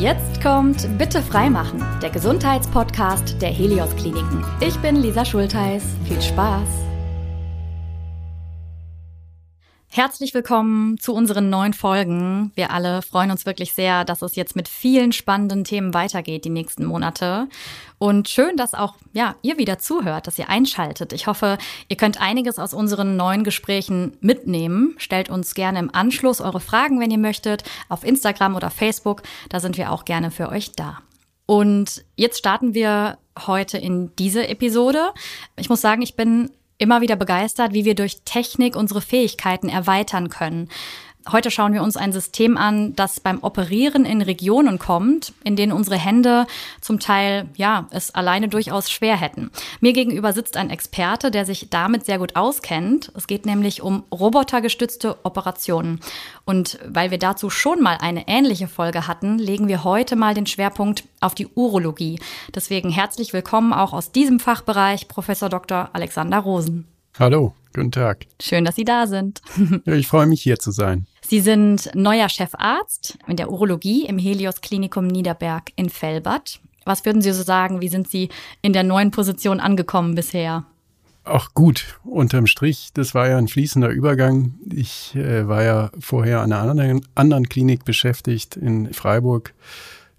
Jetzt kommt Bitte freimachen, der Gesundheitspodcast der Helios Kliniken. Ich bin Lisa Schultheiß. Viel Spaß! Herzlich willkommen zu unseren neuen Folgen. Wir alle freuen uns wirklich sehr, dass es jetzt mit vielen spannenden Themen weitergeht die nächsten Monate. Und schön, dass auch ja, ihr wieder zuhört, dass ihr einschaltet. Ich hoffe, ihr könnt einiges aus unseren neuen Gesprächen mitnehmen. Stellt uns gerne im Anschluss eure Fragen, wenn ihr möchtet, auf Instagram oder Facebook. Da sind wir auch gerne für euch da. Und jetzt starten wir heute in diese Episode. Ich muss sagen, ich bin immer wieder begeistert, wie wir durch Technik unsere Fähigkeiten erweitern können. Heute schauen wir uns ein System an, das beim Operieren in Regionen kommt, in denen unsere Hände zum Teil, ja, es alleine durchaus schwer hätten. Mir gegenüber sitzt ein Experte, der sich damit sehr gut auskennt. Es geht nämlich um robotergestützte Operationen. Und weil wir dazu schon mal eine ähnliche Folge hatten, legen wir heute mal den Schwerpunkt auf die Urologie. Deswegen herzlich willkommen auch aus diesem Fachbereich Professor Dr. Alexander Rosen. Hallo, guten Tag. Schön, dass Sie da sind. Ja, ich freue mich hier zu sein. Sie sind neuer Chefarzt in der Urologie im Helios Klinikum Niederberg in Fellbad. Was würden Sie so sagen, wie sind Sie in der neuen Position angekommen bisher? Ach gut, unterm Strich, das war ja ein fließender Übergang. Ich äh, war ja vorher an einer anderen, anderen Klinik beschäftigt in Freiburg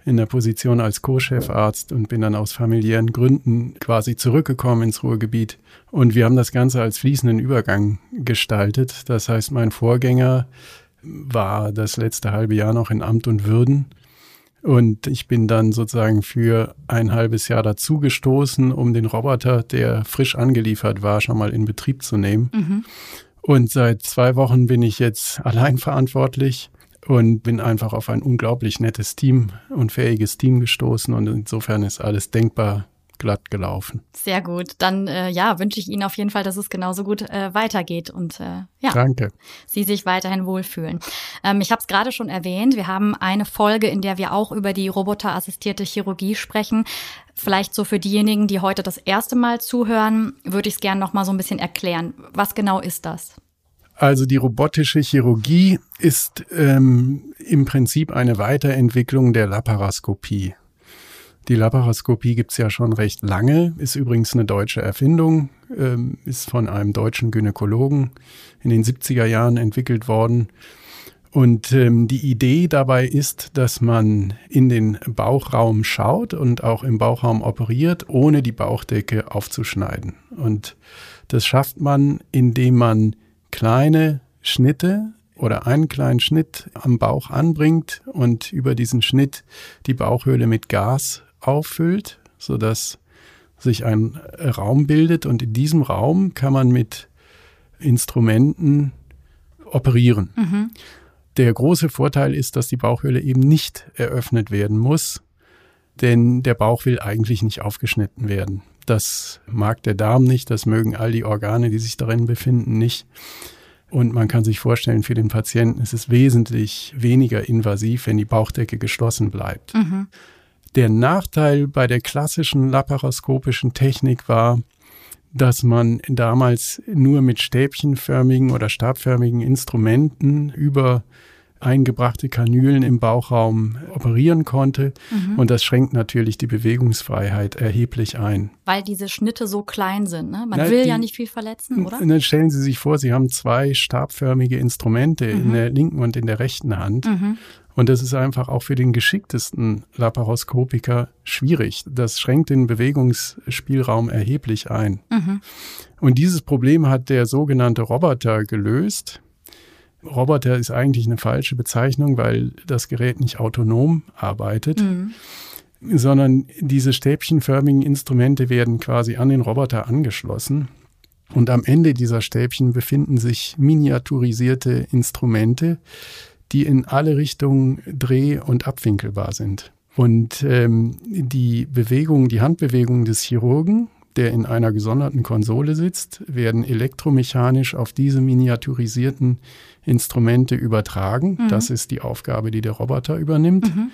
in der Position als Co-Chefarzt und bin dann aus familiären Gründen quasi zurückgekommen ins Ruhrgebiet. Und wir haben das Ganze als fließenden Übergang gestaltet. Das heißt, mein Vorgänger war das letzte halbe Jahr noch in Amt und Würden. Und ich bin dann sozusagen für ein halbes Jahr dazugestoßen, um den Roboter, der frisch angeliefert war, schon mal in Betrieb zu nehmen. Mhm. Und seit zwei Wochen bin ich jetzt allein verantwortlich und bin einfach auf ein unglaublich nettes Team und fähiges Team gestoßen und insofern ist alles denkbar glatt gelaufen. Sehr gut. Dann äh, ja, wünsche ich Ihnen auf jeden Fall, dass es genauso gut äh, weitergeht und äh, ja, Danke. Sie sich weiterhin wohlfühlen. Ähm, ich habe es gerade schon erwähnt, wir haben eine Folge, in der wir auch über die roboterassistierte Chirurgie sprechen. Vielleicht so für diejenigen, die heute das erste Mal zuhören, würde ich es gerne noch mal so ein bisschen erklären. Was genau ist das? Also die robotische Chirurgie ist ähm, im Prinzip eine Weiterentwicklung der Laparoskopie. Die Laparoskopie gibt's ja schon recht lange, ist übrigens eine deutsche Erfindung, ähm, ist von einem deutschen Gynäkologen in den 70er Jahren entwickelt worden. Und ähm, die Idee dabei ist, dass man in den Bauchraum schaut und auch im Bauchraum operiert, ohne die Bauchdecke aufzuschneiden. Und das schafft man, indem man kleine Schnitte oder einen kleinen Schnitt am Bauch anbringt und über diesen Schnitt die Bauchhöhle mit Gas auffüllt, sodass sich ein Raum bildet und in diesem Raum kann man mit Instrumenten operieren. Mhm. Der große Vorteil ist, dass die Bauchhöhle eben nicht eröffnet werden muss, denn der Bauch will eigentlich nicht aufgeschnitten werden. Das mag der Darm nicht, das mögen all die Organe, die sich darin befinden, nicht. Und man kann sich vorstellen, für den Patienten ist es wesentlich weniger invasiv, wenn die Bauchdecke geschlossen bleibt. Mhm. Der Nachteil bei der klassischen laparoskopischen Technik war, dass man damals nur mit stäbchenförmigen oder stabförmigen Instrumenten über eingebrachte Kanülen im Bauchraum operieren konnte. Mhm. Und das schränkt natürlich die Bewegungsfreiheit erheblich ein. Weil diese Schnitte so klein sind. Ne? Man Na, will die, ja nicht viel verletzen, oder? Dann stellen Sie sich vor, Sie haben zwei stabförmige Instrumente mhm. in der linken und in der rechten Hand. Mhm. Und das ist einfach auch für den geschicktesten Laparoskopiker schwierig. Das schränkt den Bewegungsspielraum erheblich ein. Mhm. Und dieses Problem hat der sogenannte Roboter gelöst. Roboter ist eigentlich eine falsche Bezeichnung, weil das Gerät nicht autonom arbeitet, mhm. sondern diese stäbchenförmigen Instrumente werden quasi an den Roboter angeschlossen. Und am Ende dieser Stäbchen befinden sich miniaturisierte Instrumente, die in alle Richtungen dreh- und abwinkelbar sind. Und ähm, die Bewegungen, die Handbewegungen des Chirurgen der in einer gesonderten Konsole sitzt, werden elektromechanisch auf diese miniaturisierten Instrumente übertragen. Mhm. Das ist die Aufgabe, die der Roboter übernimmt. Mhm.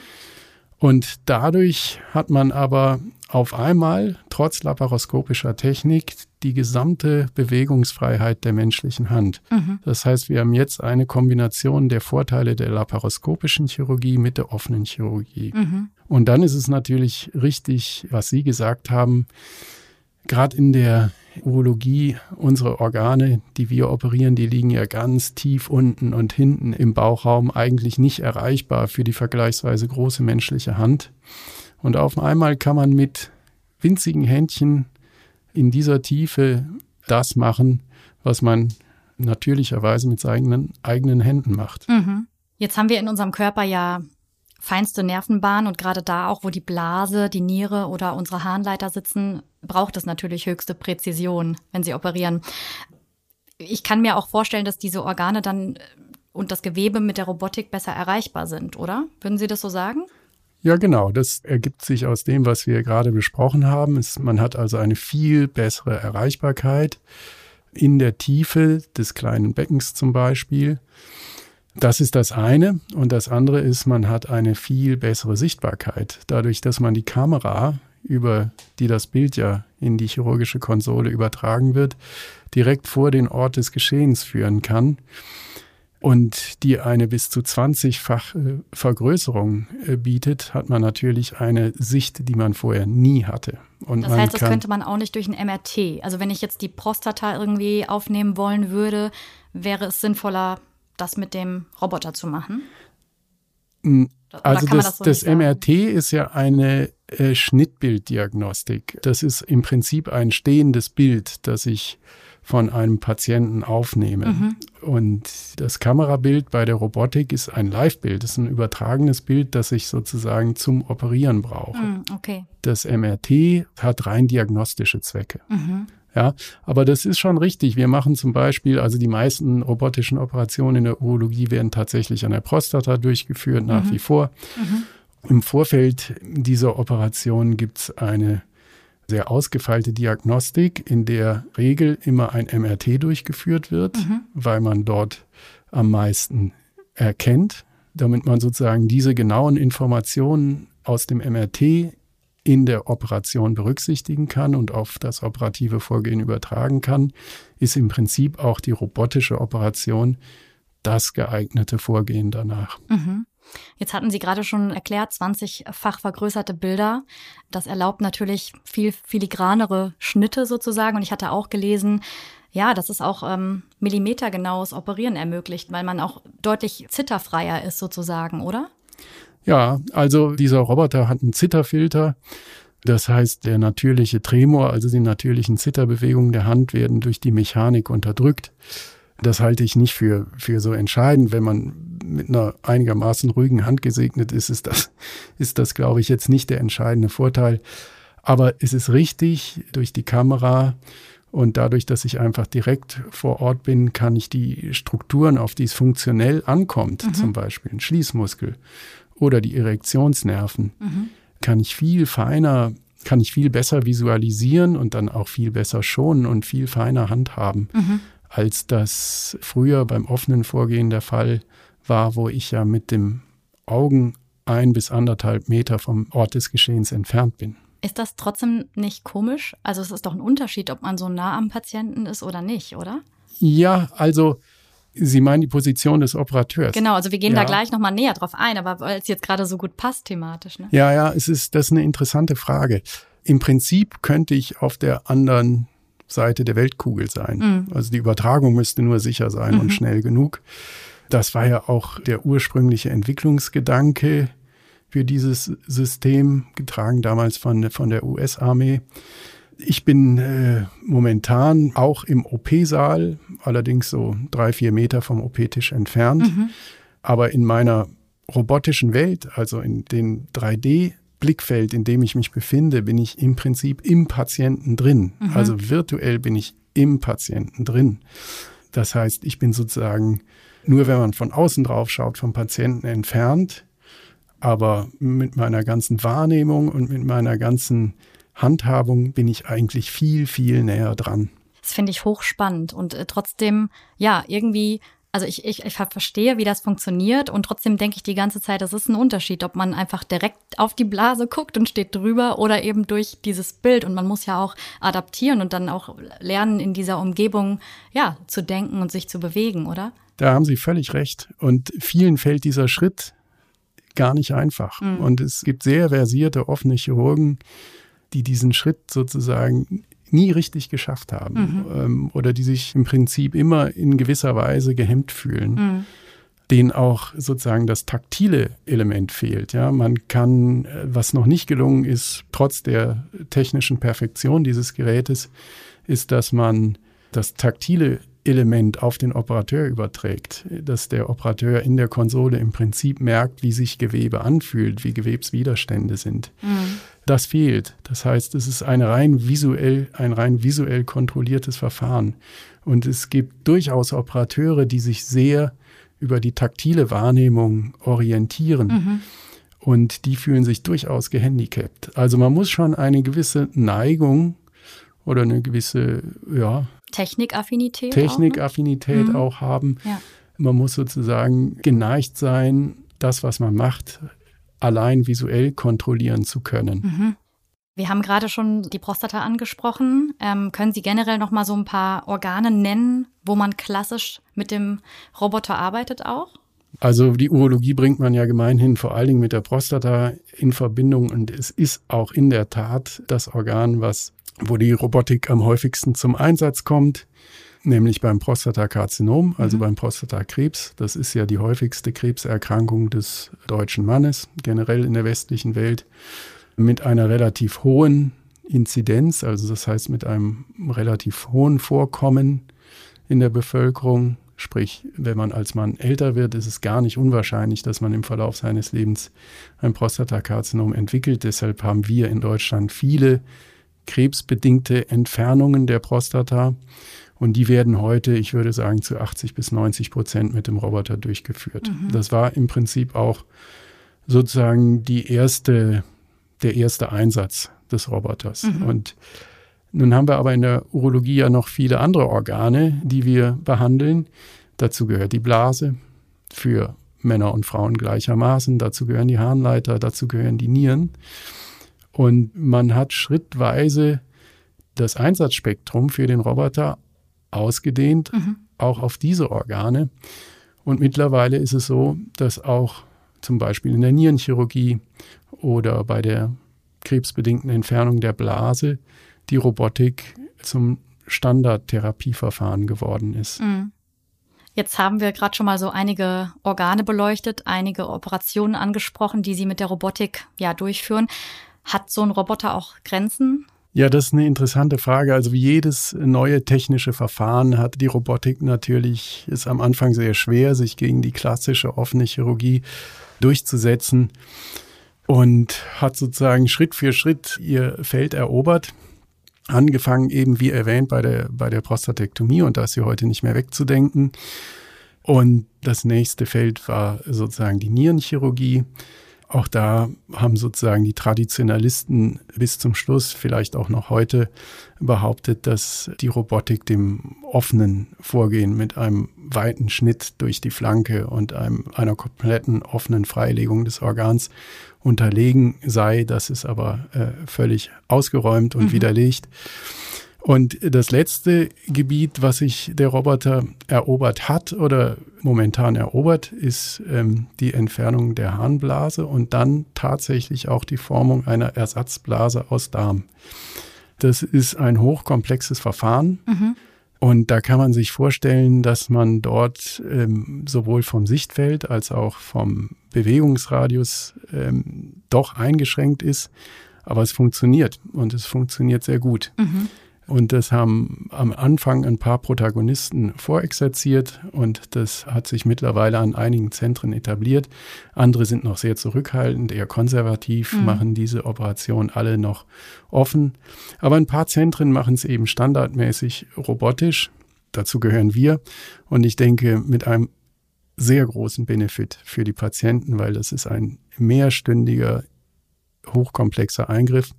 Und dadurch hat man aber auf einmal, trotz laparoskopischer Technik, die gesamte Bewegungsfreiheit der menschlichen Hand. Mhm. Das heißt, wir haben jetzt eine Kombination der Vorteile der laparoskopischen Chirurgie mit der offenen Chirurgie. Mhm. Und dann ist es natürlich richtig, was Sie gesagt haben, gerade in der Urologie, unsere Organe, die wir operieren, die liegen ja ganz tief unten und hinten im Bauchraum, eigentlich nicht erreichbar für die vergleichsweise große menschliche Hand. Und auf einmal kann man mit winzigen Händchen in dieser Tiefe das machen, was man natürlicherweise mit seinen eigenen Händen macht. Mhm. Jetzt haben wir in unserem Körper ja feinste Nervenbahn und gerade da auch, wo die Blase, die Niere oder unsere Harnleiter sitzen, braucht es natürlich höchste Präzision, wenn sie operieren. Ich kann mir auch vorstellen, dass diese Organe dann äh, und das Gewebe mit der Robotik besser erreichbar sind, oder? Würden Sie das so sagen? Ja, genau. Das ergibt sich aus dem, was wir gerade besprochen haben. Es, man hat also eine viel bessere Erreichbarkeit in der Tiefe des kleinen Beckens zum Beispiel. Das ist das eine. Und das andere ist, man hat eine viel bessere Sichtbarkeit. Dadurch, dass man die Kamera, über die das Bild ja in die chirurgische Konsole übertragen wird, direkt vor den Ort des Geschehens führen kann und die eine bis zu 20-fach Vergrößerung äh, bietet, hat man natürlich eine Sicht, die man vorher nie hatte. Und das heißt, das könnte man auch nicht durch ein MRT. Also wenn ich jetzt die Prostata irgendwie aufnehmen wollen würde, wäre es sinnvoller, das mit dem Roboter zu machen? also das, das, so das MRT ist ja eine äh, Schnittbilddiagnostik. Das ist im Prinzip ein stehendes Bild, das ich von einem Patienten aufnehme. Mhm. Und das Kamerabild bei der Robotik ist ein Live-Bild, ist ein übertragenes Bild, das ich sozusagen zum Operieren brauche. Mhm, okay. Das MRT hat rein diagnostische Zwecke. Mhm. Ja, aber das ist schon richtig. Wir machen zum Beispiel, also die meisten robotischen Operationen in der Urologie werden tatsächlich an der Prostata durchgeführt, nach mhm. wie vor. Mhm. Im Vorfeld dieser Operation gibt es eine sehr ausgefeilte Diagnostik, in der Regel immer ein MRT durchgeführt wird, mhm. weil man dort am meisten erkennt, damit man sozusagen diese genauen Informationen aus dem MRT in der Operation berücksichtigen kann und auf das operative Vorgehen übertragen kann, ist im Prinzip auch die robotische Operation das geeignete Vorgehen danach. Mhm. Jetzt hatten Sie gerade schon erklärt, 20-fach vergrößerte Bilder. Das erlaubt natürlich viel filigranere Schnitte sozusagen. Und ich hatte auch gelesen, ja, dass es auch ähm, millimetergenaues Operieren ermöglicht, weil man auch deutlich zitterfreier ist sozusagen, oder? Ja, also dieser Roboter hat einen Zitterfilter. Das heißt, der natürliche Tremor, also die natürlichen Zitterbewegungen der Hand werden durch die Mechanik unterdrückt. Das halte ich nicht für, für so entscheidend. Wenn man mit einer einigermaßen ruhigen Hand gesegnet ist, ist das, ist das, glaube ich, jetzt nicht der entscheidende Vorteil. Aber es ist richtig, durch die Kamera und dadurch, dass ich einfach direkt vor Ort bin, kann ich die Strukturen, auf die es funktionell ankommt, mhm. zum Beispiel ein Schließmuskel oder die Erektionsnerven, mhm. kann ich viel feiner, kann ich viel besser visualisieren und dann auch viel besser schonen und viel feiner handhaben, mhm. als das früher beim offenen Vorgehen der Fall war, wo ich ja mit dem Augen ein bis anderthalb Meter vom Ort des Geschehens entfernt bin. Ist das trotzdem nicht komisch? Also es ist doch ein Unterschied, ob man so nah am Patienten ist oder nicht, oder? Ja, also Sie meinen die Position des Operateurs. Genau, also wir gehen ja. da gleich nochmal näher drauf ein, aber weil es jetzt gerade so gut passt thematisch. Ne? Ja, ja, es ist, das ist eine interessante Frage. Im Prinzip könnte ich auf der anderen Seite der Weltkugel sein. Mhm. Also die Übertragung müsste nur sicher sein mhm. und schnell genug. Das war ja auch der ursprüngliche Entwicklungsgedanke für dieses System, getragen damals von, von der US-Armee. Ich bin äh, momentan auch im OP-Saal, allerdings so drei, vier Meter vom OP-Tisch entfernt. Mhm. Aber in meiner robotischen Welt, also in dem 3D-Blickfeld, in dem ich mich befinde, bin ich im Prinzip im Patienten drin. Mhm. Also virtuell bin ich im Patienten drin. Das heißt, ich bin sozusagen nur, wenn man von außen drauf schaut, vom Patienten entfernt. Aber mit meiner ganzen Wahrnehmung und mit meiner ganzen Handhabung bin ich eigentlich viel, viel näher dran. Das finde ich hochspannend und äh, trotzdem, ja, irgendwie Also ich, ich, ich verstehe, wie das funktioniert und trotzdem denke ich die ganze Zeit, das ist ein Unterschied, ob man einfach direkt auf die Blase guckt und steht drüber oder eben durch dieses Bild. Und man muss ja auch adaptieren und dann auch lernen, in dieser Umgebung ja zu denken und sich zu bewegen, oder? Da haben Sie völlig recht. Und vielen fällt dieser Schritt gar nicht einfach. Mhm. Und es gibt sehr versierte offene Chirurgen, die diesen Schritt sozusagen nie richtig geschafft haben mhm. ähm, oder die sich im Prinzip immer in gewisser Weise gehemmt fühlen. Mhm. denen auch sozusagen das taktile Element fehlt. Ja, man kann, äh, was noch nicht gelungen ist, trotz der technischen Perfektion dieses Gerätes, ist, dass man das taktile Element auf den Operateur überträgt, dass der Operateur in der Konsole im Prinzip merkt, wie sich Gewebe anfühlt, wie Gewebswiderstände sind. Mhm. Das fehlt. Das heißt, es ist ein rein visuell, ein rein visuell kontrolliertes Verfahren. Und es gibt durchaus Operateure, die sich sehr über die taktile Wahrnehmung orientieren. Mhm. Und die fühlen sich durchaus gehandicapt. Also man muss schon eine gewisse Neigung oder eine gewisse, ja, Technikaffinität. Technikaffinität auch, ne? auch haben. Ja. Man muss sozusagen geneigt sein, das, was man macht, allein visuell kontrollieren zu können. Mhm. Wir haben gerade schon die Prostata angesprochen. Ähm, können Sie generell noch mal so ein paar Organe nennen, wo man klassisch mit dem Roboter arbeitet auch? Also die Urologie bringt man ja gemeinhin vor allen Dingen mit der Prostata in Verbindung und es ist auch in der Tat das Organ, was wo die Robotik am häufigsten zum Einsatz kommt, nämlich beim Prostatakarzinom, also mhm. beim Prostatakrebs. Das ist ja die häufigste Krebserkrankung des deutschen Mannes, generell in der westlichen Welt, mit einer relativ hohen Inzidenz, also das heißt mit einem relativ hohen Vorkommen in der Bevölkerung. Sprich, wenn man als Mann älter wird, ist es gar nicht unwahrscheinlich, dass man im Verlauf seines Lebens ein Prostatakarzinom entwickelt. Deshalb haben wir in Deutschland viele krebsbedingte Entfernungen der Prostata. Und die werden heute, ich würde sagen, zu 80 bis 90 Prozent mit dem Roboter durchgeführt. Mhm. Das war im Prinzip auch sozusagen die erste, der erste Einsatz des Roboters. Mhm. Und nun haben wir aber in der Urologie ja noch viele andere Organe, die wir behandeln. Dazu gehört die Blase für Männer und Frauen gleichermaßen. Dazu gehören die Harnleiter, dazu gehören die Nieren. Und man hat schrittweise das Einsatzspektrum für den Roboter ausgedehnt, mhm. auch auf diese Organe. Und mittlerweile ist es so, dass auch zum Beispiel in der Nierenchirurgie oder bei der krebsbedingten Entfernung der Blase die Robotik zum Standardtherapieverfahren geworden ist. Mhm. Jetzt haben wir gerade schon mal so einige Organe beleuchtet, einige Operationen angesprochen, die Sie mit der Robotik ja durchführen. Hat so ein Roboter auch Grenzen? Ja, das ist eine interessante Frage. Also wie jedes neue technische Verfahren hat die Robotik natürlich, ist am Anfang sehr schwer, sich gegen die klassische offene Chirurgie durchzusetzen und hat sozusagen Schritt für Schritt ihr Feld erobert. Angefangen eben, wie erwähnt, bei der, bei der Prostatektomie und da ist sie heute nicht mehr wegzudenken. Und das nächste Feld war sozusagen die Nierenchirurgie. Auch da haben sozusagen die Traditionalisten bis zum Schluss, vielleicht auch noch heute, behauptet, dass die Robotik dem offenen Vorgehen mit einem weiten Schnitt durch die Flanke und einem, einer kompletten offenen Freilegung des Organs unterlegen sei. Das ist aber äh, völlig ausgeräumt und mhm. widerlegt. Und das letzte Gebiet, was sich der Roboter erobert hat oder momentan erobert, ist ähm, die Entfernung der Harnblase und dann tatsächlich auch die Formung einer Ersatzblase aus Darm. Das ist ein hochkomplexes Verfahren. Mhm. Und da kann man sich vorstellen, dass man dort ähm, sowohl vom Sichtfeld als auch vom Bewegungsradius ähm, doch eingeschränkt ist. Aber es funktioniert und es funktioniert sehr gut. Mhm. Und das haben am Anfang ein paar Protagonisten vorexerziert und das hat sich mittlerweile an einigen Zentren etabliert. Andere sind noch sehr zurückhaltend, eher konservativ, mhm. machen diese Operation alle noch offen. Aber ein paar Zentren machen es eben standardmäßig robotisch. Dazu gehören wir. Und ich denke, mit einem sehr großen Benefit für die Patienten, weil das ist ein mehrstündiger hochkomplexer Eingriff.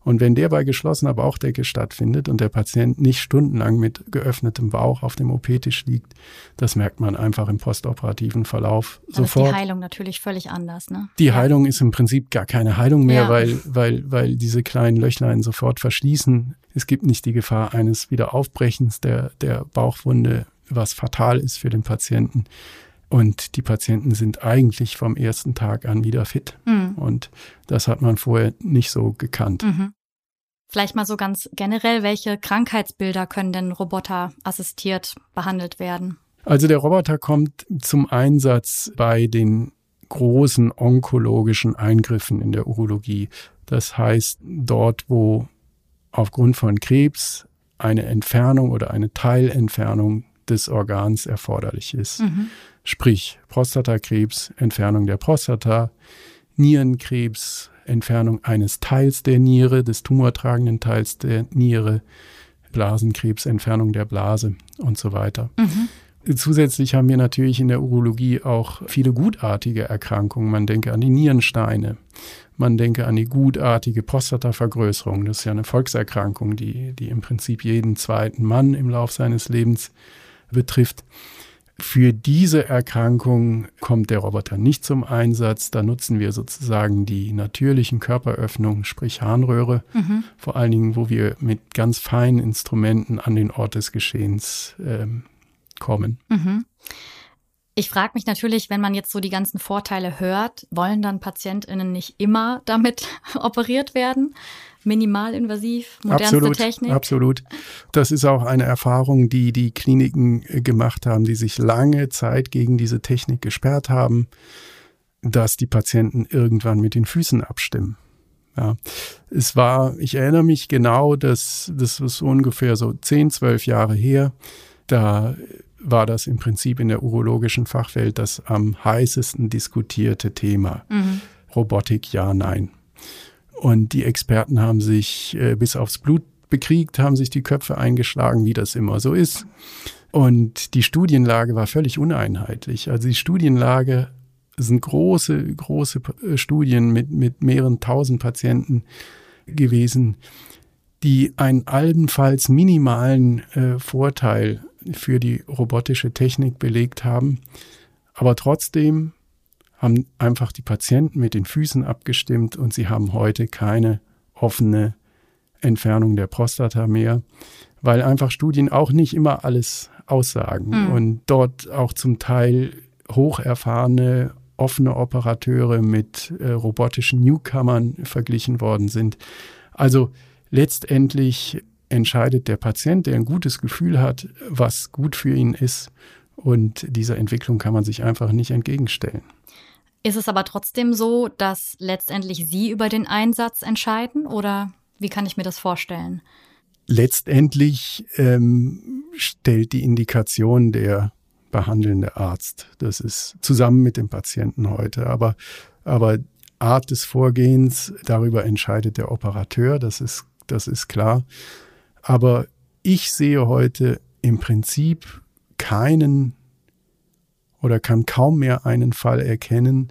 Und wenn der bei geschlossener Bauchdecke stattfindet und der Patient nicht stundenlang mit geöffnetem Bauch auf dem OP-Tisch liegt, das merkt man einfach im postoperativen Verlauf Dann sofort. ist die Heilung natürlich völlig anders, ne? Die Heilung ist im Prinzip gar keine Heilung mehr, Ja. weil, weil, weil diese kleinen Löchlein sofort verschließen. Es gibt nicht die Gefahr eines Wiederaufbrechens der, der Bauchwunde, was fatal ist für den Patienten. Und die Patienten sind eigentlich vom ersten Tag an wieder fit. Mhm. Und das hat man vorher nicht so gekannt. Mhm. Vielleicht mal so ganz generell, welche Krankheitsbilder können denn Roboter assistiert behandelt werden? Also der Roboter kommt zum Einsatz bei den großen onkologischen Eingriffen in der Urologie. Das heißt, dort, wo aufgrund von Krebs eine Entfernung oder eine Teilentfernung des Organs erforderlich ist. Mhm. Sprich Prostatakrebs, Entfernung der Prostata, Nierenkrebs, Entfernung eines Teils der Niere, des tumortragenden Teils der Niere, Blasenkrebs, Entfernung der Blase und so weiter. Mhm. Zusätzlich haben wir natürlich in der Urologie auch viele gutartige Erkrankungen. Man denke an die Nierensteine, man denke an die gutartige Prostatavergrößerung. Das ist ja eine Volkserkrankung, die, die im Prinzip jeden zweiten Mann im Lauf seines Lebens betrifft. Für diese Erkrankung kommt der Roboter nicht zum Einsatz. Da nutzen wir sozusagen die natürlichen Körperöffnungen, sprich Harnröhre, Mhm. vor allen Dingen, wo wir mit ganz feinen Instrumenten an den Ort des Geschehens ähm, kommen. Mhm. Ich frage mich natürlich, wenn man jetzt so die ganzen Vorteile hört, wollen dann PatientInnen nicht immer damit operiert werden? Minimalinvasiv, modernste absolut, Technik? absolut. Das ist auch eine Erfahrung, die die Kliniken äh, gemacht haben, die sich lange Zeit gegen diese Technik gesperrt haben, dass die Patienten irgendwann mit den Füßen abstimmen. Ja, es war, ich erinnere mich genau, dass das ist ungefähr so 10, 12 Jahre her. Da war das im Prinzip in der urologischen Fachwelt das am heißesten diskutierte Thema. Mhm. Robotik, ja, nein. Und die Experten haben sich äh, bis aufs Blut bekriegt, haben sich die Köpfe eingeschlagen, wie das immer so ist. Und die Studienlage war völlig uneinheitlich. Also die Studienlage sind große, große äh, Studien mit, mit mehreren tausend Patienten gewesen, die einen allenfalls minimalen äh, Vorteil für die robotische Technik belegt haben. Aber trotzdem haben einfach die Patienten mit den Füßen abgestimmt und sie haben heute keine offene Entfernung der Prostata mehr, weil einfach Studien auch nicht immer alles aussagen Mhm. und dort auch zum Teil hocherfahrene offene Operateure mit äh, robotischen Newcomern verglichen worden sind. Also letztendlich entscheidet der Patient, der ein gutes Gefühl hat, was gut für ihn ist. Und dieser Entwicklung kann man sich einfach nicht entgegenstellen. Ist es aber trotzdem so, dass letztendlich Sie über den Einsatz entscheiden oder wie kann ich mir das vorstellen? Letztendlich ähm, stellt die Indikation der behandelnde Arzt. Das ist zusammen mit dem Patienten heute. Aber, aber Art des Vorgehens, darüber entscheidet der Operateur, das ist, das ist klar. Aber ich sehe heute im Prinzip keinen oder kann kaum mehr einen Fall erkennen,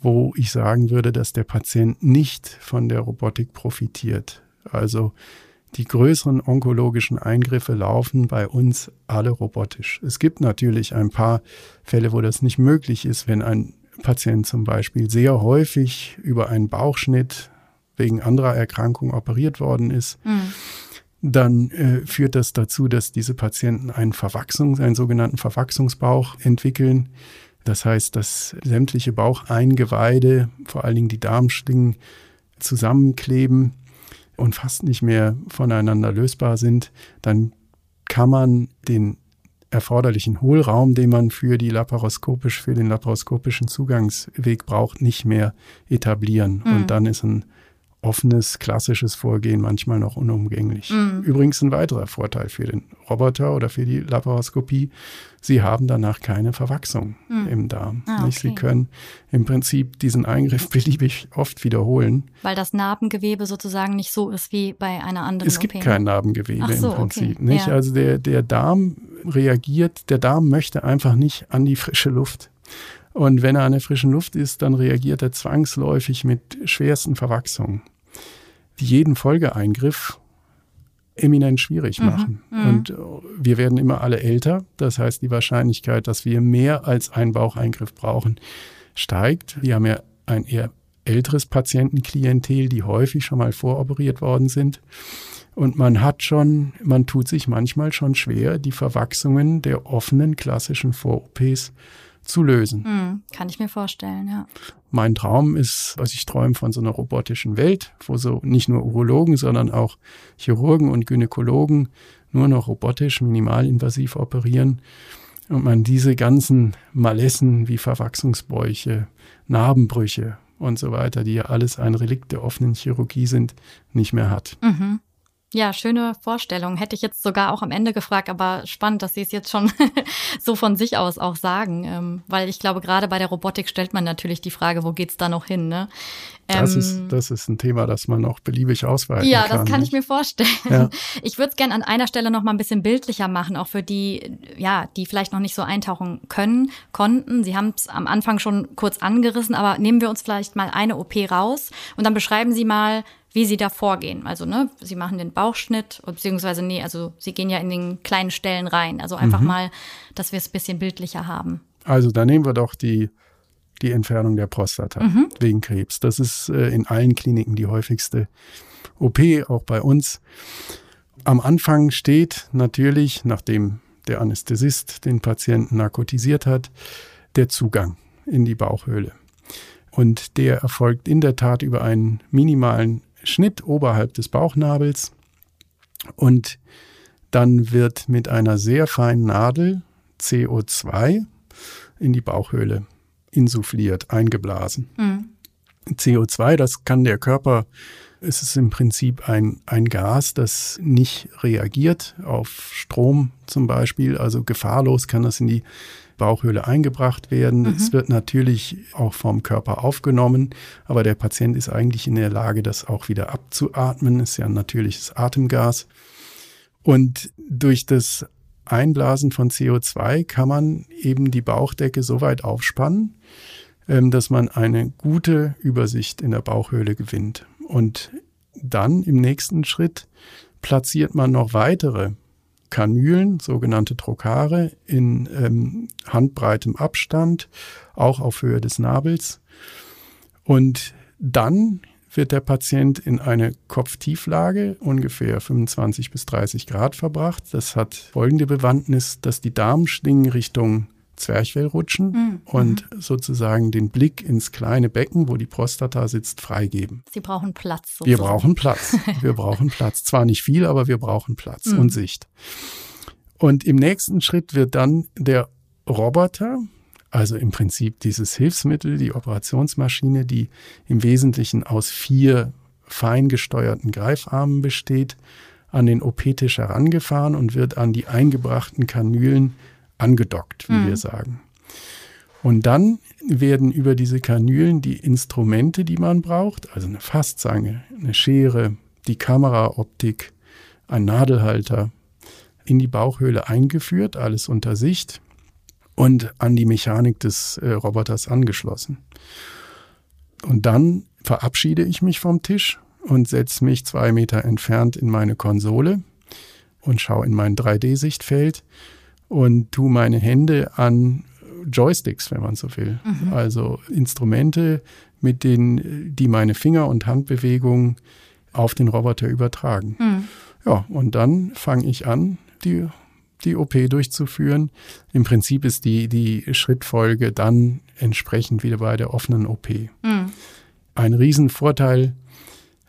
wo ich sagen würde, dass der Patient nicht von der Robotik profitiert. Also die größeren onkologischen Eingriffe laufen bei uns alle robotisch. Es gibt natürlich ein paar Fälle, wo das nicht möglich ist, wenn ein Patient zum Beispiel sehr häufig über einen Bauchschnitt wegen anderer Erkrankungen operiert worden ist. Mhm. Dann äh, führt das dazu, dass diese Patienten einen Verwachsung, einen sogenannten Verwachsungsbauch entwickeln. Das heißt, dass sämtliche Baucheingeweide, vor allen Dingen die Darmschlingen, zusammenkleben und fast nicht mehr voneinander lösbar sind. Dann kann man den erforderlichen Hohlraum, den man für die laparoskopisch, für den laparoskopischen Zugangsweg braucht, nicht mehr etablieren. Mhm. Und dann ist ein offenes, klassisches Vorgehen manchmal noch unumgänglich. Mhm. Übrigens ein weiterer Vorteil für den Roboter oder für die Laparoskopie. Sie haben danach keine Verwachsung Mhm. im Darm. Ah, nicht? Sie okay. können im Prinzip diesen Eingriff beliebig oft wiederholen. Weil das Narbengewebe sozusagen nicht so ist wie bei einer anderen Es gibt OP. kein Narbengewebe so, im Prinzip. okay. Nicht? Ja. Also der, der Darm reagiert, der Darm möchte einfach nicht an die frische Luft. Und wenn er an der frischen Luft ist, dann reagiert er zwangsläufig mit schwersten Verwachsungen, jeden Folgeeingriff eminent schwierig mhm. machen. Mhm. Und äh, wir werden immer alle älter. Das heißt, die Wahrscheinlichkeit, dass wir mehr als einen Baucheingriff brauchen, steigt. Wir haben ja ein eher älteres Patientenklientel, die häufig schon mal voroperiert worden sind. Und man hat schon, man tut sich manchmal schon schwer, die Verwachsungen der offenen klassischen Vor-OPs zu lösen. Mhm, kann ich mir vorstellen, ja. Mein Traum ist, was ich träume von so einer robotischen Welt, wo so nicht nur Urologen, sondern auch Chirurgen und Gynäkologen nur noch robotisch minimalinvasiv operieren und man diese ganzen Malessen wie Verwachsungsbäuche, Narbenbrüche und so weiter, die ja alles ein Relikt der offenen Chirurgie sind, nicht mehr hat. Mhm. Ja, schöne Vorstellung. Hätte ich jetzt sogar auch am Ende gefragt, aber spannend, dass Sie es jetzt schon so von sich aus auch sagen. Ähm, weil ich glaube, gerade bei der Robotik stellt man natürlich die Frage, wo geht's da noch hin? Ne? Das, ähm, ist, das ist ein Thema, das man auch beliebig ausweiten ja, kann. Ja, das kann ich mir vorstellen. Ja. Ich würde es gerne an einer Stelle noch mal ein bisschen bildlicher machen, auch für die, ja, die vielleicht noch nicht so eintauchen können, konnten. Sie haben es am Anfang schon kurz angerissen, aber nehmen wir uns vielleicht mal eine OP raus und dann beschreiben Sie mal, wie sie da vorgehen. Also, ne, sie machen den Bauchschnitt, beziehungsweise, nee, also sie gehen ja in den kleinen Stellen rein. Also einfach mhm. mal, dass wir es ein bisschen bildlicher haben. Also, da nehmen wir doch die, die Entfernung der Prostata mhm. wegen Krebs. Das ist äh, in allen Kliniken die häufigste OP, auch bei uns. Am Anfang steht natürlich, nachdem der Anästhesist den Patienten narkotisiert hat, der Zugang in die Bauchhöhle. Und der erfolgt in der Tat über einen minimalen Schnitt oberhalb des Bauchnabels und dann wird mit einer sehr feinen Nadel CO2 in die Bauchhöhle insuffliert, eingeblasen. Mhm. CO2, das kann der Körper, es ist im Prinzip ein, ein Gas, das nicht reagiert auf Strom zum Beispiel, also gefahrlos kann das in die Bauchhöhle eingebracht werden. Mhm. Es wird natürlich auch vom Körper aufgenommen, aber der Patient ist eigentlich in der Lage, das auch wieder abzuatmen. Ist ja ein natürliches Atemgas. Und durch das Einblasen von CO2 kann man eben die Bauchdecke so weit aufspannen, dass man eine gute Übersicht in der Bauchhöhle gewinnt. Und dann im nächsten Schritt platziert man noch weitere Kanülen, sogenannte Trokare, in ähm, handbreitem Abstand, auch auf Höhe des Nabels. Und dann wird der Patient in eine Kopftieflage, ungefähr 25 bis 30 Grad verbracht. Das hat folgende Bewandtnis, dass die Darmschlingen Richtung Zwerchfell rutschen mhm. und sozusagen den Blick ins kleine Becken, wo die Prostata sitzt, freigeben. Sie brauchen Platz. Sozusagen. Wir brauchen Platz. Wir brauchen Platz. Zwar nicht viel, aber wir brauchen Platz mhm. und Sicht. Und im nächsten Schritt wird dann der Roboter, also im Prinzip dieses Hilfsmittel, die Operationsmaschine, die im Wesentlichen aus vier fein gesteuerten Greifarmen besteht, an den OP-Tisch herangefahren und wird an die eingebrachten Kanülen angedockt, wie mhm. wir sagen. Und dann werden über diese Kanülen die Instrumente, die man braucht, also eine Fastzange, eine Schere, die Kameraoptik, ein Nadelhalter, in die Bauchhöhle eingeführt, alles unter Sicht und an die Mechanik des äh, Roboters angeschlossen. Und dann verabschiede ich mich vom Tisch und setze mich zwei Meter entfernt in meine Konsole und schaue in mein 3D-Sichtfeld und tue meine Hände an Joysticks, wenn man so will. Mhm. Also Instrumente, mit denen, die meine Finger- und Handbewegungen auf den Roboter übertragen. Mhm. Ja, und dann fange ich an, die, die OP durchzuführen. Im Prinzip ist die, die Schrittfolge dann entsprechend wieder bei der offenen OP. Mhm. Ein Riesenvorteil,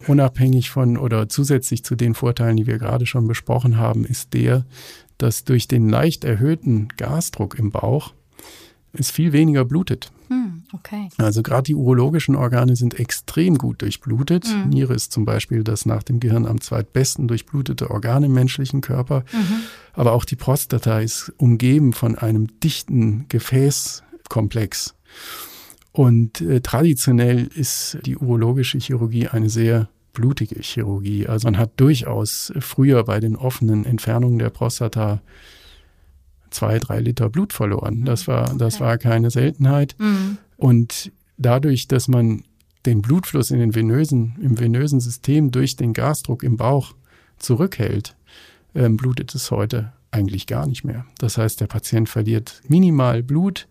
unabhängig von oder zusätzlich zu den Vorteilen, die wir gerade schon besprochen haben, ist der, dass durch den leicht erhöhten Gasdruck im Bauch es viel weniger blutet. Hm, okay. Also gerade die urologischen Organe sind extrem gut durchblutet. Mhm. Niere ist zum Beispiel das nach dem Gehirn am zweitbesten durchblutete Organ im menschlichen Körper. Mhm. Aber auch die Prostata ist umgeben von einem dichten Gefäßkomplex. Und äh, traditionell ist die urologische Chirurgie eine sehr blutige Chirurgie. Also man hat durchaus früher bei den offenen Entfernungen der Prostata zwei, drei Liter Blut verloren. Das war, das war keine Seltenheit. Mhm. Und dadurch, dass man den Blutfluss in den venösen, im venösen System durch den Gasdruck im Bauch zurückhält, ähm, blutet es heute eigentlich gar nicht mehr. Das heißt, der Patient verliert minimal Blut.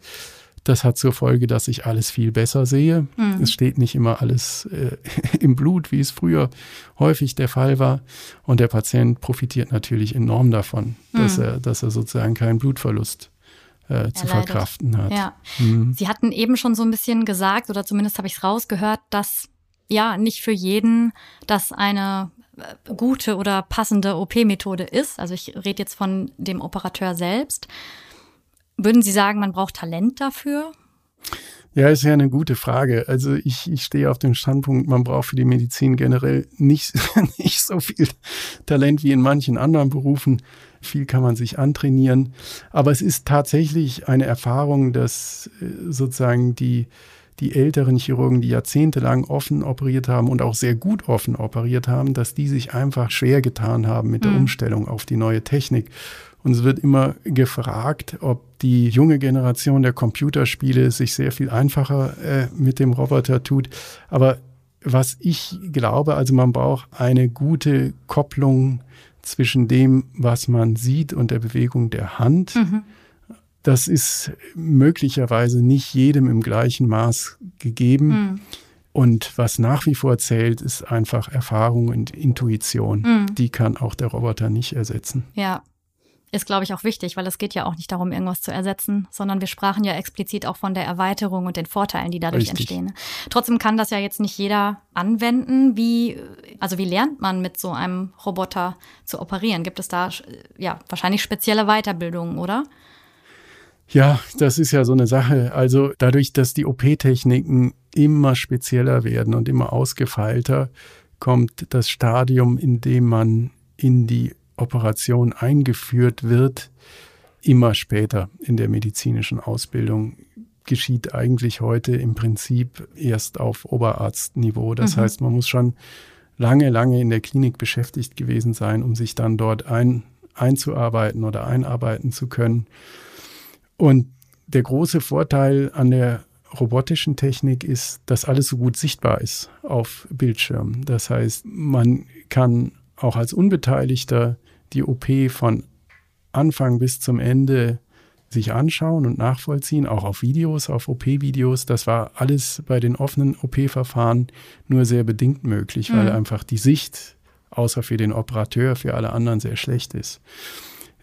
Das hat zur Folge, dass ich alles viel besser sehe. Mhm. Es steht nicht immer alles äh, im Blut, wie es früher häufig der Fall war. Und der Patient profitiert natürlich enorm davon, mhm. dass, er, dass er sozusagen keinen Blutverlust äh, zu verkraften hat. Ja. Mhm. Sie hatten eben schon so ein bisschen gesagt, oder zumindest habe ich es rausgehört, dass ja nicht für jeden das eine äh, gute oder passende OP-Methode ist. Also ich rede jetzt von dem Operateur selbst. Würden Sie sagen, man braucht Talent dafür? Ja, ist ja eine gute Frage. Also ich, ich stehe auf dem Standpunkt, man braucht für die Medizin generell nicht, nicht so viel Talent wie in manchen anderen Berufen. Viel kann man sich antrainieren. Aber es ist tatsächlich eine Erfahrung, dass äh, sozusagen die, die älteren Chirurgen, die jahrzehntelang offen operiert haben und auch sehr gut offen operiert haben, dass die sich einfach schwer getan haben mit der mhm. Umstellung auf die neue Technik. Und es wird immer gefragt, ob die junge Generation der Computerspiele sich sehr viel einfacher äh, mit dem Roboter tut. Aber was ich glaube, also man braucht eine gute Kopplung zwischen dem, was man sieht und der Bewegung der Hand. Mhm. Das ist möglicherweise nicht jedem im gleichen Maß gegeben. Mhm. Und was nach wie vor zählt, ist einfach Erfahrung und Intuition. Mhm. Die kann auch der Roboter nicht ersetzen. Ja, ist, glaube ich, auch wichtig, weil es geht ja auch nicht darum, irgendwas zu ersetzen, sondern wir sprachen ja explizit auch von der Erweiterung und den Vorteilen, die dadurch Richtig. entstehen. Trotzdem kann das ja jetzt nicht jeder anwenden. Wie, also wie lernt man mit so einem Roboter zu operieren? Gibt es da ja wahrscheinlich spezielle Weiterbildungen, oder? Ja, das ist ja so eine Sache. Also dadurch, dass die OP-Techniken immer spezieller werden und immer ausgefeilter, kommt das Stadium, in dem man in die Operation eingeführt wird, immer später in der medizinischen Ausbildung geschieht eigentlich heute im Prinzip erst auf Oberarztniveau. Das mhm. heißt, man muss schon lange, lange in der Klinik beschäftigt gewesen sein, um sich dann dort ein, einzuarbeiten oder einarbeiten zu können. Und der große Vorteil an der robotischen Technik ist, dass alles so gut sichtbar ist auf Bildschirmen. Das heißt, man kann auch als Unbeteiligter die OP von Anfang bis zum Ende sich anschauen und nachvollziehen, auch auf Videos, auf OP-Videos. Das war alles bei den offenen OP-Verfahren nur sehr bedingt möglich, mhm. weil einfach die Sicht, außer für den Operateur, für alle anderen sehr schlecht ist.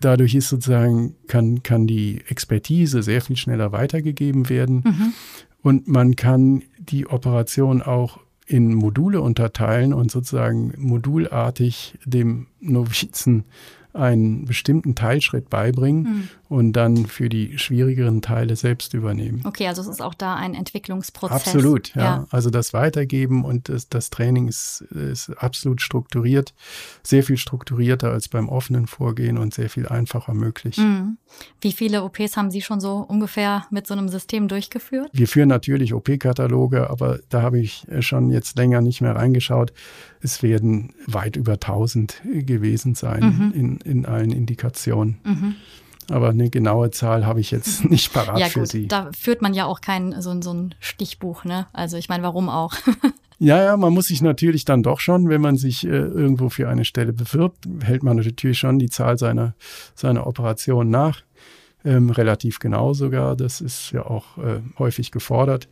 Dadurch ist sozusagen, kann, kann die Expertise sehr viel schneller weitergegeben werden mhm. und man kann die Operation auch in Module unterteilen und sozusagen modulartig dem Novizen einen bestimmten Teilschritt beibringen mhm. und dann für die schwierigeren Teile selbst übernehmen. Okay, also es ist auch da ein Entwicklungsprozess. Absolut, ja. ja. Also das Weitergeben und das, das Training ist, ist, absolut strukturiert, sehr viel strukturierter als beim offenen Vorgehen und sehr viel einfacher möglich. Mhm. Wie viele OPs haben Sie schon so ungefähr mit so einem System durchgeführt? Wir führen natürlich OP-Kataloge, aber da habe ich schon jetzt länger nicht mehr reingeschaut. Es werden weit über 1000 gewesen sein mhm. in, in allen Indikationen. Mhm. Aber eine genaue Zahl habe ich jetzt nicht parat ja, für gut, Sie. Da führt man ja auch kein so, so ein Stichbuch, ne? Also ich meine, warum auch? ja, ja, man muss sich natürlich dann doch schon, wenn man sich äh, irgendwo für eine Stelle bewirbt, hält man natürlich schon die Zahl seiner, seiner Operationen nach. Ähm, relativ genau sogar. Das ist ja auch äh, häufig gefordert.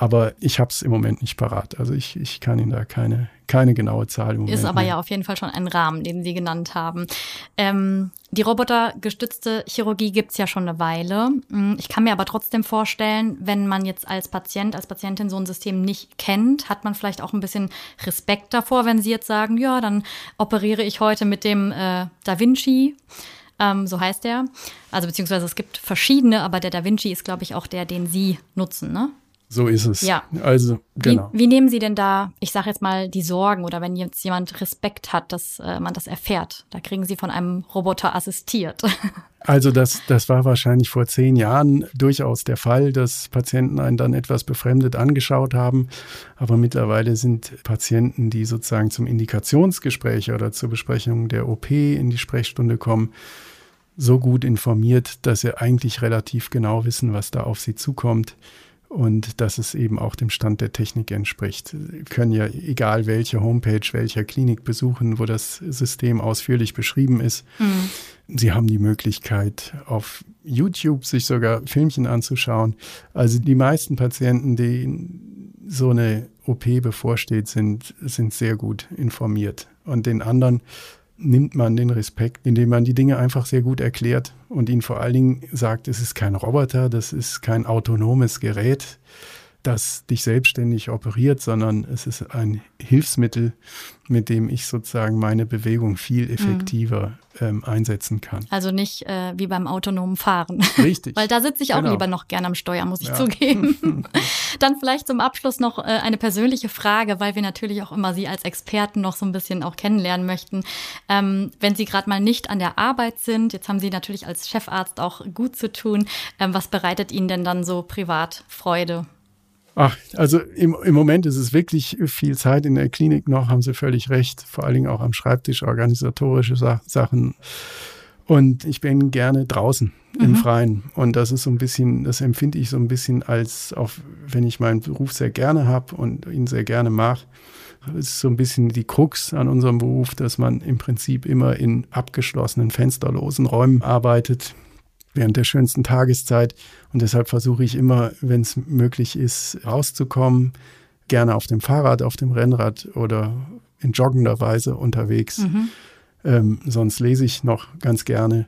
Aber ich habe es im Moment nicht parat. Also ich, ich kann Ihnen da keine, keine genaue Zahl im Moment Ist aber mehr. ja auf jeden Fall schon ein Rahmen, den Sie genannt haben. Ähm, die robotergestützte Chirurgie gibt's ja schon eine Weile. Hm, ich kann mir aber trotzdem vorstellen, wenn man jetzt als Patient, als Patientin so ein System nicht kennt, hat man vielleicht auch ein bisschen Respekt davor, wenn Sie jetzt sagen, ja, dann operiere ich heute mit dem äh, Da Vinci. Ähm, so heißt der. Also beziehungsweise es gibt verschiedene, aber der Da Vinci ist, glaube ich, auch der, den Sie nutzen, ne? So ist es. Ja. Also, genau. Wie, wie nehmen Sie denn da, ich sage jetzt mal, die Sorgen oder wenn jetzt jemand Respekt hat, dass äh, man das erfährt? Da kriegen Sie von einem Roboter assistiert. Also das, das war wahrscheinlich vor zehn Jahren durchaus der Fall, dass Patienten einen dann etwas befremdet angeschaut haben. Aber mittlerweile sind Patienten, die sozusagen zum Indikationsgespräch oder zur Besprechung der OP in die Sprechstunde kommen, so gut informiert, dass sie eigentlich relativ genau wissen, was da auf sie zukommt und dass es eben auch dem Stand der Technik entspricht. Sie können ja egal welche Homepage welcher Klinik besuchen, wo das System ausführlich beschrieben ist. Mhm. Sie haben die Möglichkeit, auf YouTube sich sogar Filmchen anzuschauen. Also die meisten Patienten, denen so eine OP bevorsteht, sind, sind sehr gut informiert. Und den anderen nimmt man den Respekt, indem man die Dinge einfach sehr gut erklärt und ihnen vor allen Dingen sagt, es ist kein Roboter, das ist kein autonomes Gerät, das dich selbstständig operiert, sondern es ist ein Hilfsmittel, mit dem ich sozusagen meine Bewegung viel mhm. effektiver mhm. ähm, einsetzen kann. Also nicht äh, wie beim autonomen Fahren. Richtig. Weil da sitze ich auch genau. lieber noch gern am Steuer, muss ich ja. zugeben. Dann vielleicht zum Abschluss noch äh, eine persönliche Frage, weil wir natürlich auch immer Sie als Experten noch so ein bisschen auch kennenlernen möchten. Ähm, wenn Sie gerade mal nicht an der Arbeit sind, jetzt haben Sie natürlich als Chefarzt auch gut zu tun. Ähm, was bereitet Ihnen denn dann so privat Freude? Ach, also im, im Moment ist es wirklich viel Zeit in der Klinik noch, haben Sie völlig recht. Vor allen Dingen auch am Schreibtisch organisatorische Sa Sachen. Und ich bin gerne draußen mhm. im Freien. Und das ist so ein bisschen, das empfinde ich so ein bisschen als, auch wenn ich meinen Beruf sehr gerne habe und ihn sehr gerne mache, ist so ein bisschen die Krux an unserem Beruf, dass man im Prinzip immer in abgeschlossenen, fensterlosen Räumen arbeitet während der schönsten Tageszeit. Und deshalb versuche ich immer, wenn es möglich ist, rauszukommen. Gerne auf dem Fahrrad, auf dem Rennrad oder in joggender Weise unterwegs. Mhm. Ähm, sonst lese ich noch ganz gerne.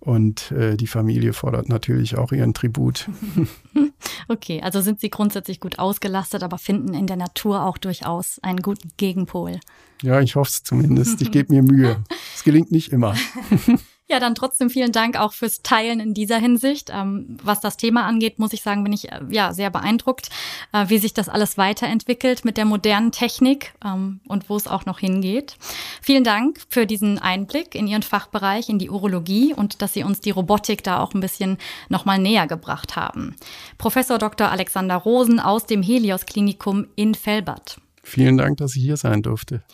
Und äh, die Familie fordert natürlich auch ihren Tribut. Okay, also sind Sie grundsätzlich gut ausgelastet, aber finden in der Natur auch durchaus einen guten Gegenpol. Ja, ich hoffe es zumindest. Ich gebe mir Mühe. Es gelingt nicht immer. Ja, dann trotzdem vielen Dank auch fürs Teilen in dieser Hinsicht. Ähm, was das Thema angeht, muss ich sagen, bin ich äh, ja sehr beeindruckt, äh, wie sich das alles weiterentwickelt mit der modernen Technik ähm, und wo es auch noch hingeht. Vielen Dank für diesen Einblick in Ihren Fachbereich, in die Urologie und dass Sie uns die Robotik da auch ein bisschen nochmal näher gebracht haben. Professor Dr. Alexander Rosen aus dem Helios Klinikum in Felbert. Vielen Dank, dass ich hier sein durfte.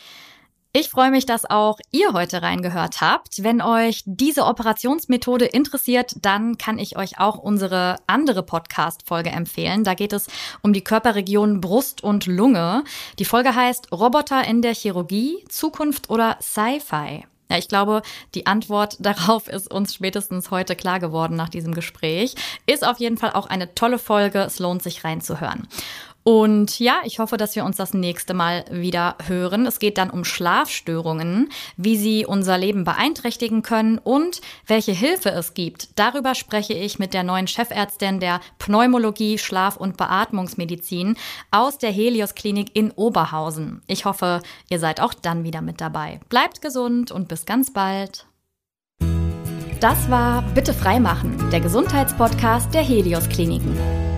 Ich freue mich, dass auch ihr heute reingehört habt. Wenn euch diese Operationsmethode interessiert, dann kann ich euch auch unsere andere Podcast-Folge empfehlen. Da geht es um die Körperregionen Brust und Lunge. Die Folge heißt Roboter in der Chirurgie, Zukunft oder Sci-Fi. Ja, ich glaube, die Antwort darauf ist uns spätestens heute klar geworden nach diesem Gespräch. Ist auf jeden Fall auch eine tolle Folge. Es lohnt sich reinzuhören. Und ja, ich hoffe, dass wir uns das nächste Mal wieder hören. Es geht dann um Schlafstörungen, wie sie unser Leben beeinträchtigen können und welche Hilfe es gibt. Darüber spreche ich mit der neuen Chefärztin der Pneumologie, Schlaf- und Beatmungsmedizin aus der Helios Klinik in Oberhausen. Ich hoffe, ihr seid auch dann wieder mit dabei. Bleibt gesund und bis ganz bald. Das war Bitte freimachen, der Gesundheitspodcast der Helios Kliniken.